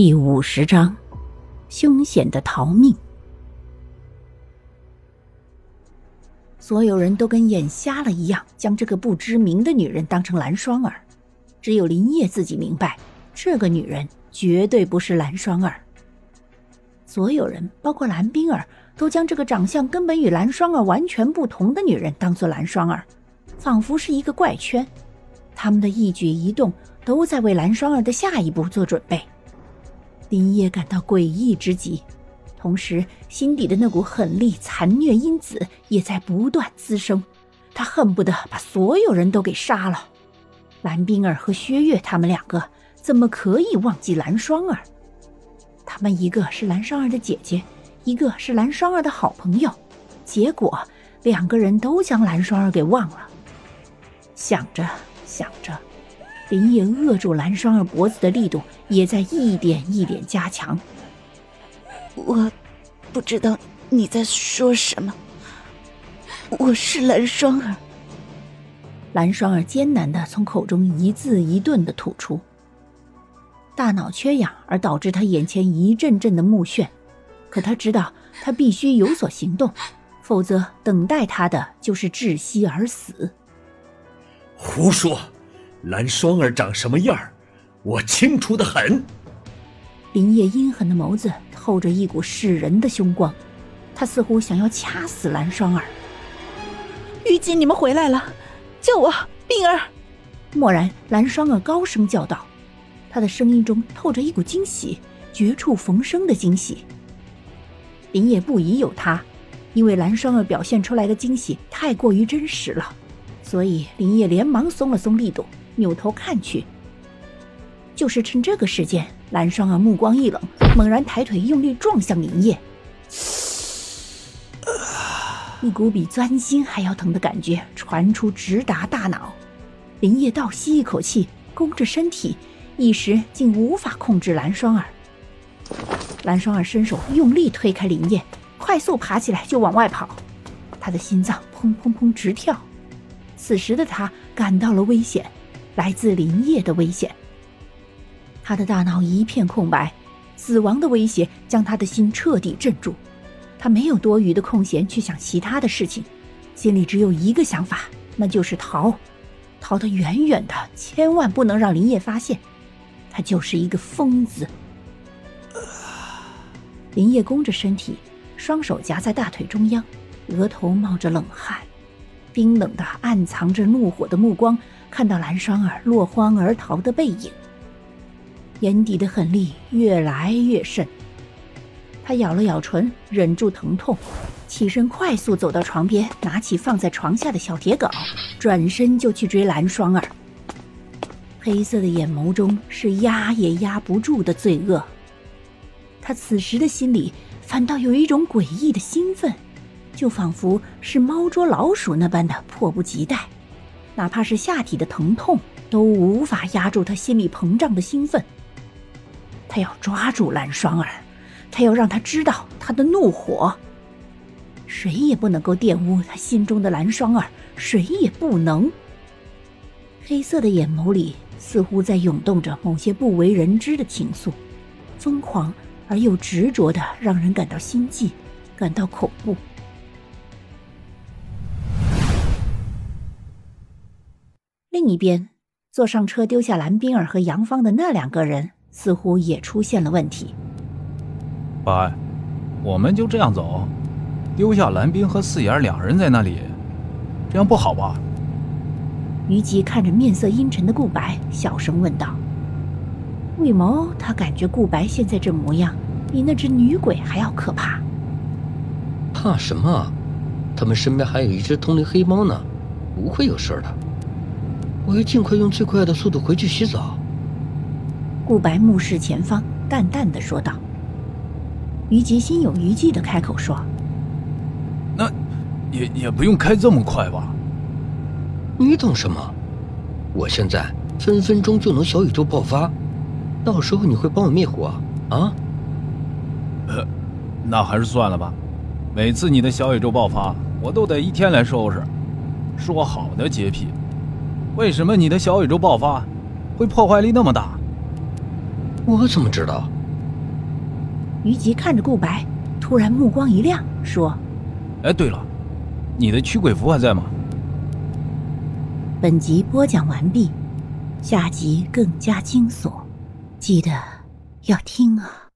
第五十章，凶险的逃命。所有人都跟眼瞎了一样，将这个不知名的女人当成蓝双儿。只有林业自己明白，这个女人绝对不是蓝双儿。所有人，包括蓝冰儿，都将这个长相根本与蓝双儿完全不同的女人当做蓝双儿，仿佛是一个怪圈。他们的一举一动都在为蓝双儿的下一步做准备。林叶感到诡异之极，同时心底的那股狠戾残虐因子也在不断滋生。他恨不得把所有人都给杀了。蓝冰儿和薛岳他们两个怎么可以忘记蓝双儿？他们一个是蓝双儿的姐姐，一个是蓝双儿的好朋友，结果两个人都将蓝双儿给忘了。想着想着。林叶扼住蓝双儿脖子的力度也在一点一点加强。我不知道你在说什么。我是蓝双儿。蓝双儿艰难的从口中一字一顿的吐出。大脑缺氧而导致他眼前一阵阵的目眩，可他知道他必须有所行动，否则等待他的就是窒息而死。胡说！蓝双儿长什么样儿，我清楚的很。林叶阴狠的眸子透着一股噬人的凶光，他似乎想要掐死蓝双儿。玉姬，你们回来了，救我！冰儿。蓦然，蓝双儿高声叫道，他的声音中透着一股惊喜，绝处逢生的惊喜。林叶不疑有他，因为蓝双儿表现出来的惊喜太过于真实了，所以林叶连忙松了松力度。扭头看去，就是趁这个时间，蓝双儿目光一冷，猛然抬腿用力撞向林叶，一股比钻心还要疼的感觉传出，直达大脑。林叶倒吸一口气，弓着身体，一时竟无法控制蓝双儿。蓝双儿伸手用力推开林叶，快速爬起来就往外跑，他的心脏砰砰砰直跳。此时的他感到了危险。来自林业的危险，他的大脑一片空白，死亡的威胁将他的心彻底镇住，他没有多余的空闲去想其他的事情，心里只有一个想法，那就是逃，逃得远远的，千万不能让林业发现，他就是一个疯子。林业弓着身体，双手夹在大腿中央，额头冒着冷汗，冰冷的暗藏着怒火的目光。看到蓝双儿落荒而逃的背影，眼底的狠戾越来越甚。他咬了咬唇，忍住疼痛，起身快速走到床边，拿起放在床下的小铁镐，转身就去追蓝双儿。黑色的眼眸中是压也压不住的罪恶。他此时的心里反倒有一种诡异的兴奋，就仿佛是猫捉老鼠那般的迫不及待。哪怕是下体的疼痛都无法压住他心里膨胀的兴奋。他要抓住蓝双儿，他要让他知道他的怒火。谁也不能够玷污他心中的蓝双儿，谁也不能。黑色的眼眸里似乎在涌动着某些不为人知的情愫，疯狂而又执着的，让人感到心悸，感到恐怖。另一边，坐上车丢下蓝冰儿和杨芳的那两个人，似乎也出现了问题。爸，我们就这样走，丢下蓝冰和四眼两人在那里，这样不好吧？虞姬看着面色阴沉的顾白，小声问道：“为毛？他感觉顾白现在这模样，比那只女鬼还要可怕。怕什么？他们身边还有一只通灵黑猫呢，不会有事的。”我要尽快用最快的速度回去洗澡。顾白目视前方，淡淡的说道。虞姬心有余悸的开口说：“那，也也不用开这么快吧？你懂什么？我现在分分钟就能小宇宙爆发，到时候你会帮我灭火啊？呃，那还是算了吧。每次你的小宇宙爆发，我都得一天来收拾。说好的洁癖。”为什么你的小宇宙爆发会破坏力那么大？我怎么知道？于吉看着顾白，突然目光一亮，说：“哎，对了，你的驱鬼符还在吗？”本集播讲完毕，下集更加惊悚，记得要听啊！